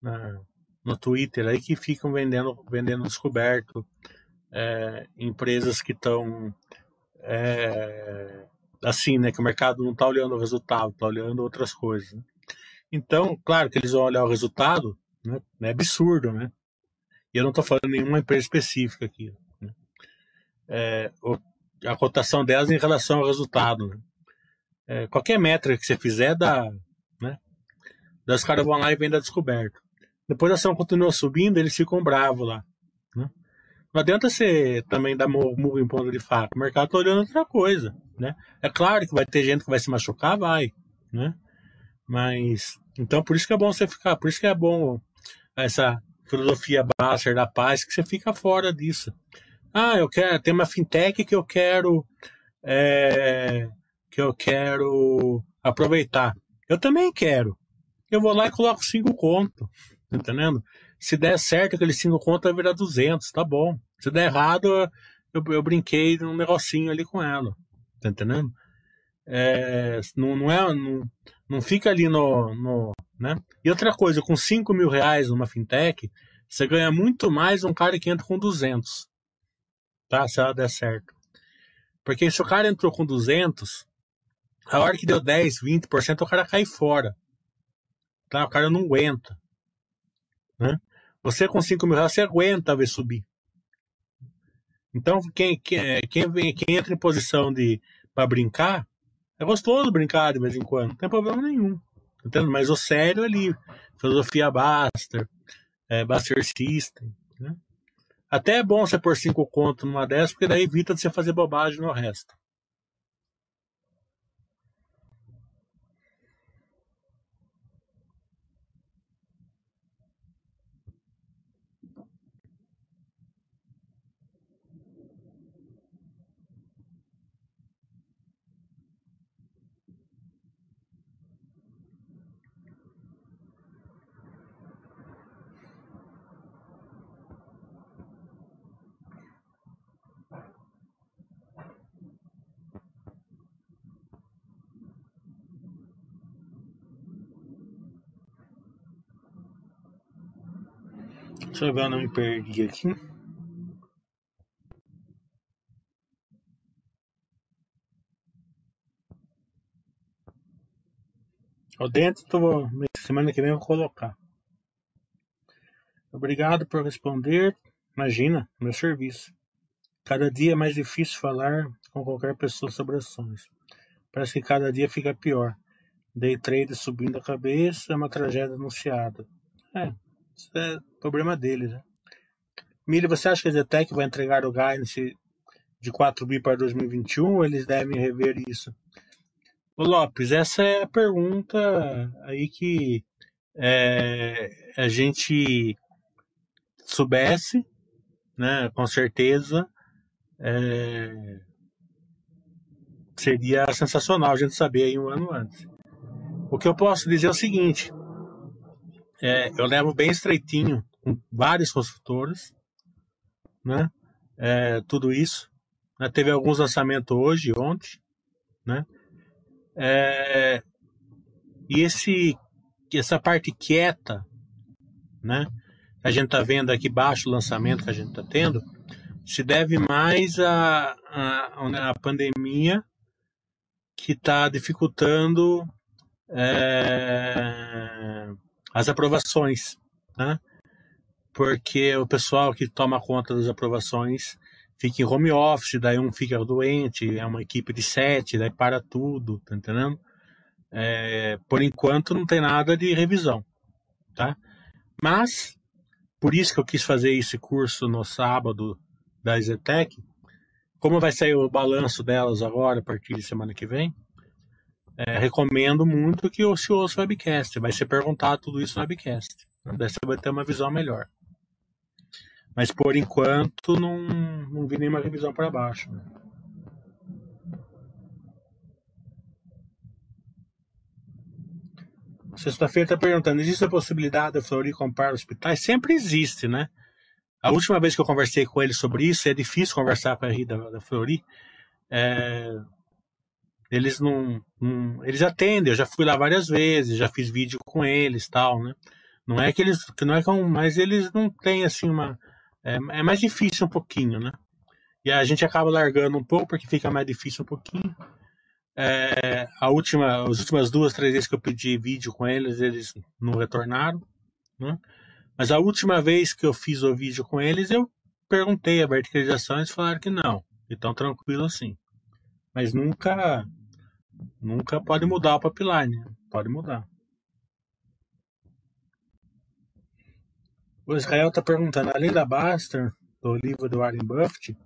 na, no Twitter aí que ficam vendendo, vendendo descoberto, é, empresas que estão é, assim, né? Que o mercado não está olhando o resultado, está olhando outras coisas. Né? Então, claro que eles vão olhar o resultado, né? É absurdo, né? E eu não estou falando nenhuma empresa específica aqui. Né? É, a cotação delas em relação ao resultado. Né? É, qualquer métrica que você fizer dá, né? Daí os caras vão lá e vendem a descoberto. Depois a ação continua subindo, eles ficam bravos lá. Né? Não adianta você também dar murro em ponto de faca. O mercado está olhando outra coisa. Né? É claro que vai ter gente que vai se machucar, vai. Né? Mas. Então por isso que é bom você ficar. Por isso que é bom essa filosofia Basser da paz, que você fica fora disso. Ah, eu quero. Tem uma fintech que eu quero. É, que eu quero aproveitar. Eu também quero. Eu vou lá e coloco cinco conto. Tá entendendo? Se der certo, aquele cinco conto vai virar 200, tá bom. Se der errado, eu, eu brinquei num negocinho ali com ela. Tá entendendo? É, não, não, é, não, não fica ali no, no. né? E outra coisa, com 5 mil reais numa fintech, você ganha muito mais um cara que entra com 200. Tá? Se ela der certo. Porque se o cara entrou com 200, a hora que deu 10, 20%, o cara cai fora. Tá? O cara não aguenta. Né? Você com 5 mil reais, você aguenta ver subir. Então, quem, quem, quem, vem, quem entra em posição de para brincar, é gostoso brincar de vez em quando, não tem problema nenhum. Mas o sério é ali, filosofia Baster, é, Baster System. Né? Até é bom você pôr cinco contos numa dessas, porque daí evita de você fazer bobagem no resto. Deixa eu ver, eu não me perdi aqui. O dentro, tô, semana que vem eu vou colocar. Obrigado por responder. Imagina, meu serviço. Cada dia é mais difícil falar com qualquer pessoa sobre ações. Parece que cada dia fica pior. Day trade subindo a cabeça, é uma tragédia anunciada. É, isso é problema deles. Né? Milho, você acha que a Zetec vai entregar o guidance de 4 bi para 2021 ou eles devem rever isso? Ô Lopes, essa é a pergunta aí que é, a gente soubesse, né, com certeza, é, seria sensacional a gente saber aí um ano antes. O que eu posso dizer é o seguinte: é, eu levo bem estreitinho com vários construtores, né? É, tudo isso. Né? Teve alguns lançamentos hoje, ontem, né? É, e esse, essa parte quieta, né? A gente tá vendo aqui baixo o lançamento que a gente tá tendo, se deve mais à a, a, a, pandemia que está dificultando é, as aprovações, né? Porque o pessoal que toma conta das aprovações fica em home office, daí um fica doente, é uma equipe de sete, daí para tudo, tá entendendo? É, por enquanto não tem nada de revisão, tá? Mas, por isso que eu quis fazer esse curso no sábado da Zetec, como vai sair o balanço delas agora, a partir de semana que vem, é, recomendo muito que se ouça o webcast. Vai ser perguntado tudo isso no webcast. Daí você vai ter uma visão melhor. Mas por enquanto não, não vi nenhuma revisão para baixo. Né? Sexta-feira está perguntando: existe a possibilidade da Flori comprar hospitais? Sempre existe, né? A última vez que eu conversei com ele sobre isso, é difícil conversar com a Rita da, da Flori. É, eles não, não, Eles atendem, eu já fui lá várias vezes, já fiz vídeo com eles tal, né? Não é que eles. Que não é como, mas eles não têm assim uma. É, é mais difícil um pouquinho, né? E a gente acaba largando um pouco porque fica mais difícil um pouquinho. É, a última, as últimas duas, três vezes que eu pedi vídeo com eles, eles não retornaram. Né? Mas a última vez que eu fiz o vídeo com eles, eu perguntei a verticalização eles falaram que não. Então tranquilo assim. Mas nunca nunca pode mudar o pipeline. Pode mudar. O Israel está perguntando, além da Baster, do livro do Warren Buffett,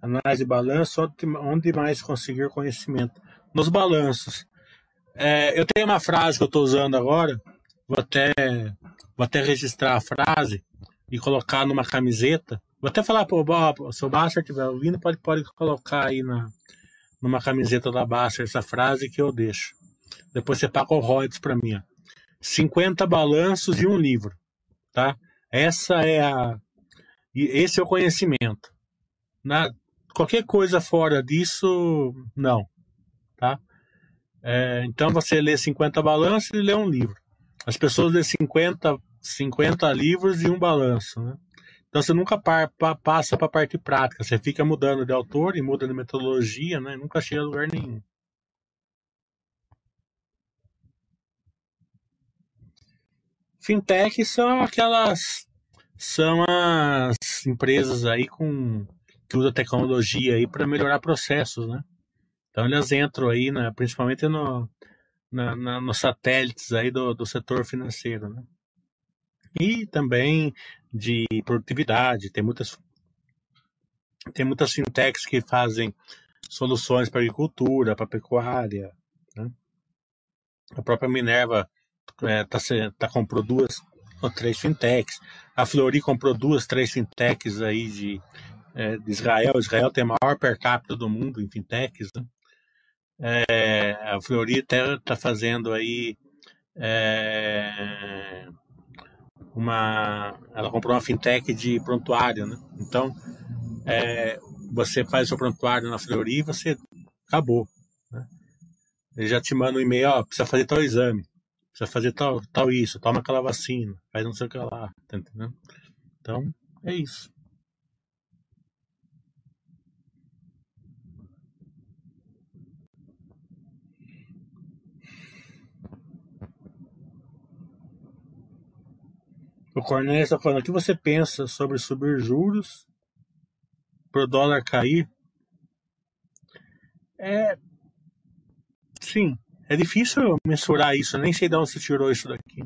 análise balanço, onde mais conseguir conhecimento? nos balanços. É, eu tenho uma frase que eu estou usando agora, vou até, vou até registrar a frase e colocar numa camiseta. Vou até falar para o Bob, se o Basser estiver ouvindo, pode, pode colocar aí na, numa camiseta da Basser essa frase que eu deixo. Depois você paga o royalties para mim. Ó. 50 balanços e um livro. Tá? Essa é a. Esse é o conhecimento. Na, qualquer coisa fora disso, não tá? É, então você lê 50 balanços e lê um livro. As pessoas lêem 50, 50 livros e um balanço, né? Então você nunca par, pa, passa para a parte prática, você fica mudando de autor e muda de metodologia, né? Nunca chega a lugar nenhum. Fintech são aquelas são as empresas aí com que usam tecnologia aí para melhorar processos, né? Então eles entram aí, né, principalmente no, na, na, nos satélites aí do, do setor financeiro, né? E também de produtividade, tem muitas tem muitas fintechs que fazem soluções para agricultura, para pecuária, né? A própria Minerva é, tá, tá comprou duas ou três fintechs. A Flori comprou duas, três fintechs aí de, é, de Israel. Israel tem a maior per capita do mundo em fintechs, né? É, a Florida está fazendo aí é, uma. Ela comprou uma fintech de prontuário, né? Então, é, você faz o seu prontuário na Flori e você acabou. Né? Ele já te manda um e-mail, ó, precisa fazer tal exame, precisa fazer tal, tal isso, toma aquela vacina, faz não sei o que lá, tá entendendo? Então, é isso. O Cornélio está falando, o que você pensa sobre subir juros para o dólar cair? É. Sim, é difícil mensurar isso, nem sei de onde você tirou isso daqui.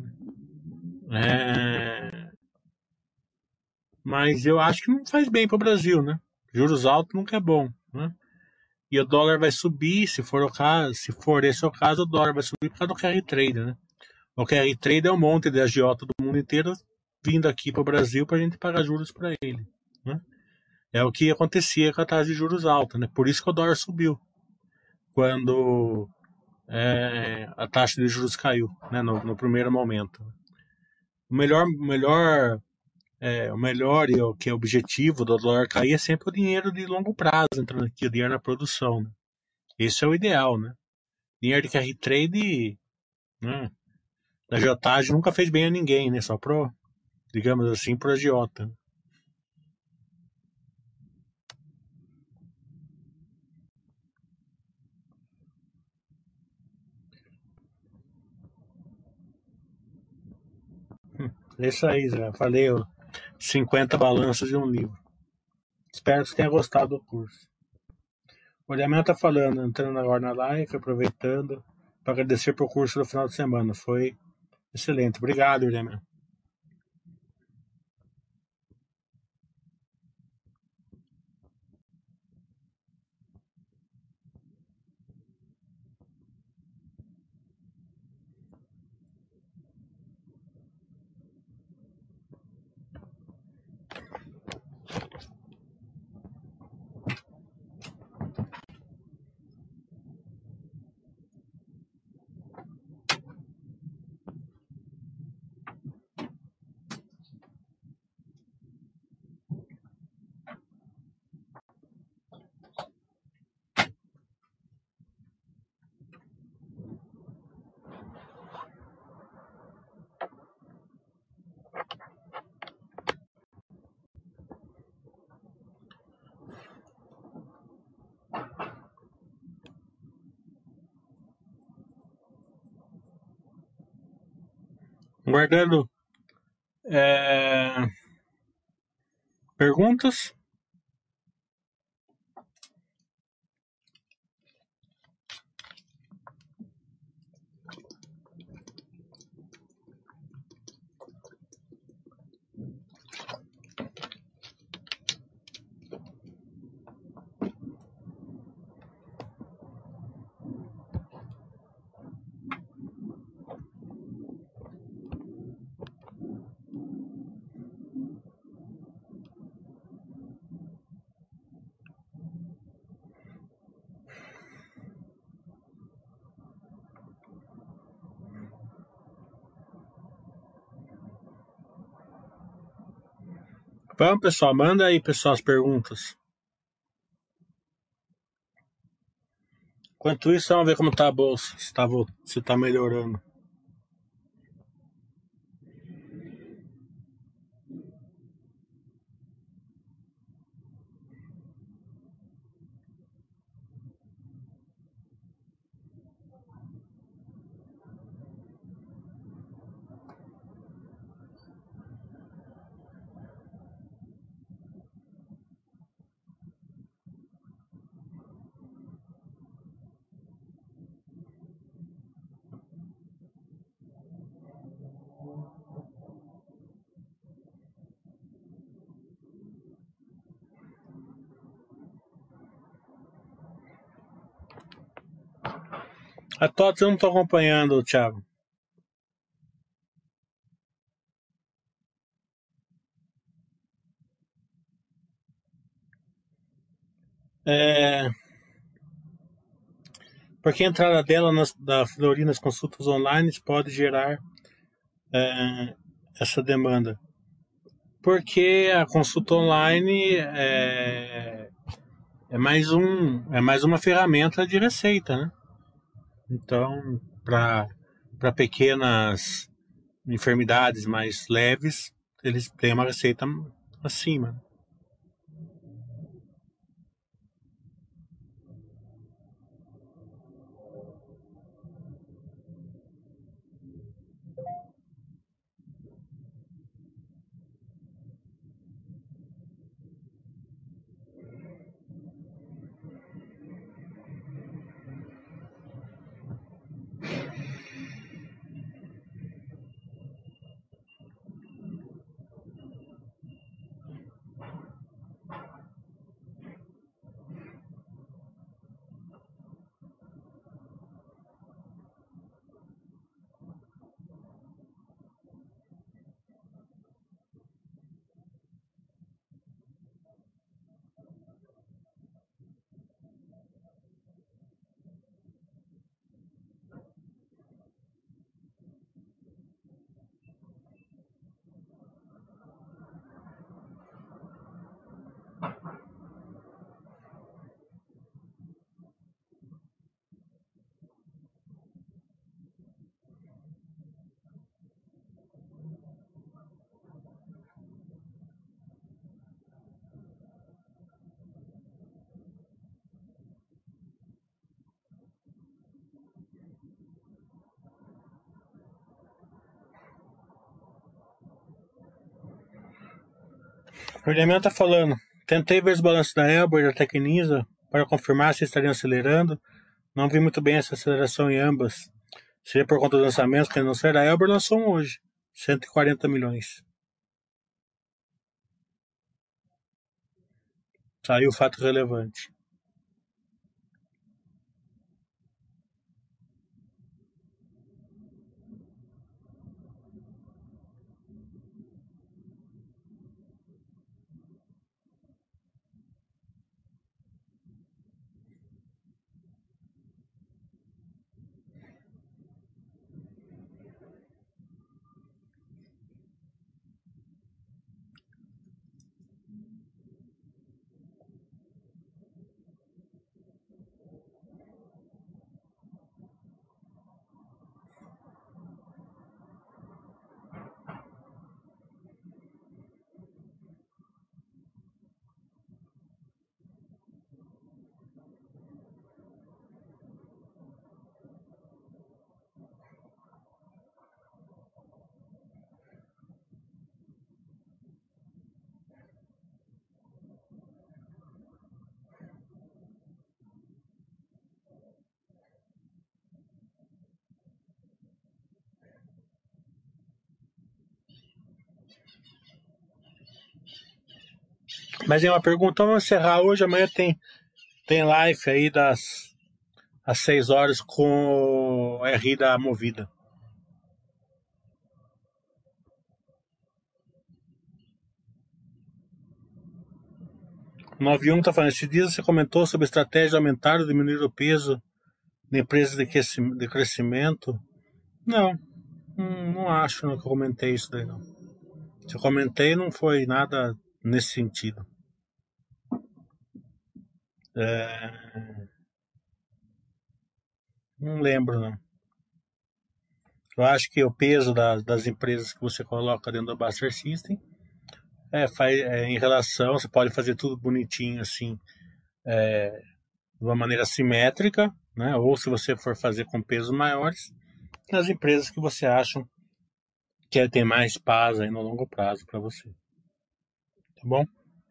Né? É... Mas eu acho que não faz bem para o Brasil, né? Juros altos nunca é bom, né? E o dólar vai subir, se for o caso, se for esse o caso, o dólar vai subir por causa do carry trade, né? O carry trade é um monte de agiota do mundo inteiro vindo aqui para o Brasil para a gente pagar juros para ele. Né? É o que acontecia com a taxa de juros alta, né? Por isso que o dólar subiu quando é, a taxa de juros caiu, né? No, no primeiro momento. O melhor, melhor, é, o melhor e o que é o objetivo do dólar cair é sempre o dinheiro de longo prazo entrando aqui, o dinheiro na produção. Né? Esse é o ideal, né? Dinheiro de carry trade, né? A agiotagem nunca fez bem a ninguém, né? Só pro digamos assim, o agiota. É isso aí, Zé. Falei 50 balanços de um livro. Espero que você tenha gostado do curso. O Olhamento está falando, entrando agora na live, aproveitando para agradecer por curso do final de semana. Foi excelente. Obrigado, Olhamento. Guardando é, perguntas. Vamos, pessoal, manda aí, pessoal, as perguntas. Enquanto isso, vamos ver como tá a bolsa, se tá, se tá melhorando. A TOTS eu não estou acompanhando, Thiago. É... Porque a entrada dela nas, da Flori nas consultas online pode gerar é, essa demanda. Porque a consulta online é, é, mais um, é mais uma ferramenta de receita, né? Então, para pequenas enfermidades mais leves, eles têm uma receita acima. O Guilherme está falando. Tentei ver os balanços da Elbor e da Tecnisa para confirmar se estariam acelerando. Não vi muito bem essa aceleração em ambas. Seria por conta do lançamento que não será. A Elbor lançou um hoje. 140 milhões. Saiu o fato relevante. Mas é uma pergunta, vamos encerrar hoje, amanhã tem, tem live aí das às 6 horas com o RI da Movida. 91 está falando, esses dias você comentou sobre a estratégia de aumentar ou diminuir o peso de empresas de crescimento. Não, não acho que eu comentei isso daí não. Se eu comentei, não foi nada nesse sentido. É... Não lembro, não. Eu acho que o peso das, das empresas que você coloca dentro do Buster System é, faz, é, em relação, você pode fazer tudo bonitinho assim, é, de uma maneira simétrica, né? ou se você for fazer com pesos maiores, nas empresas que você acha que tem mais paz aí no longo prazo para você. Tá bom?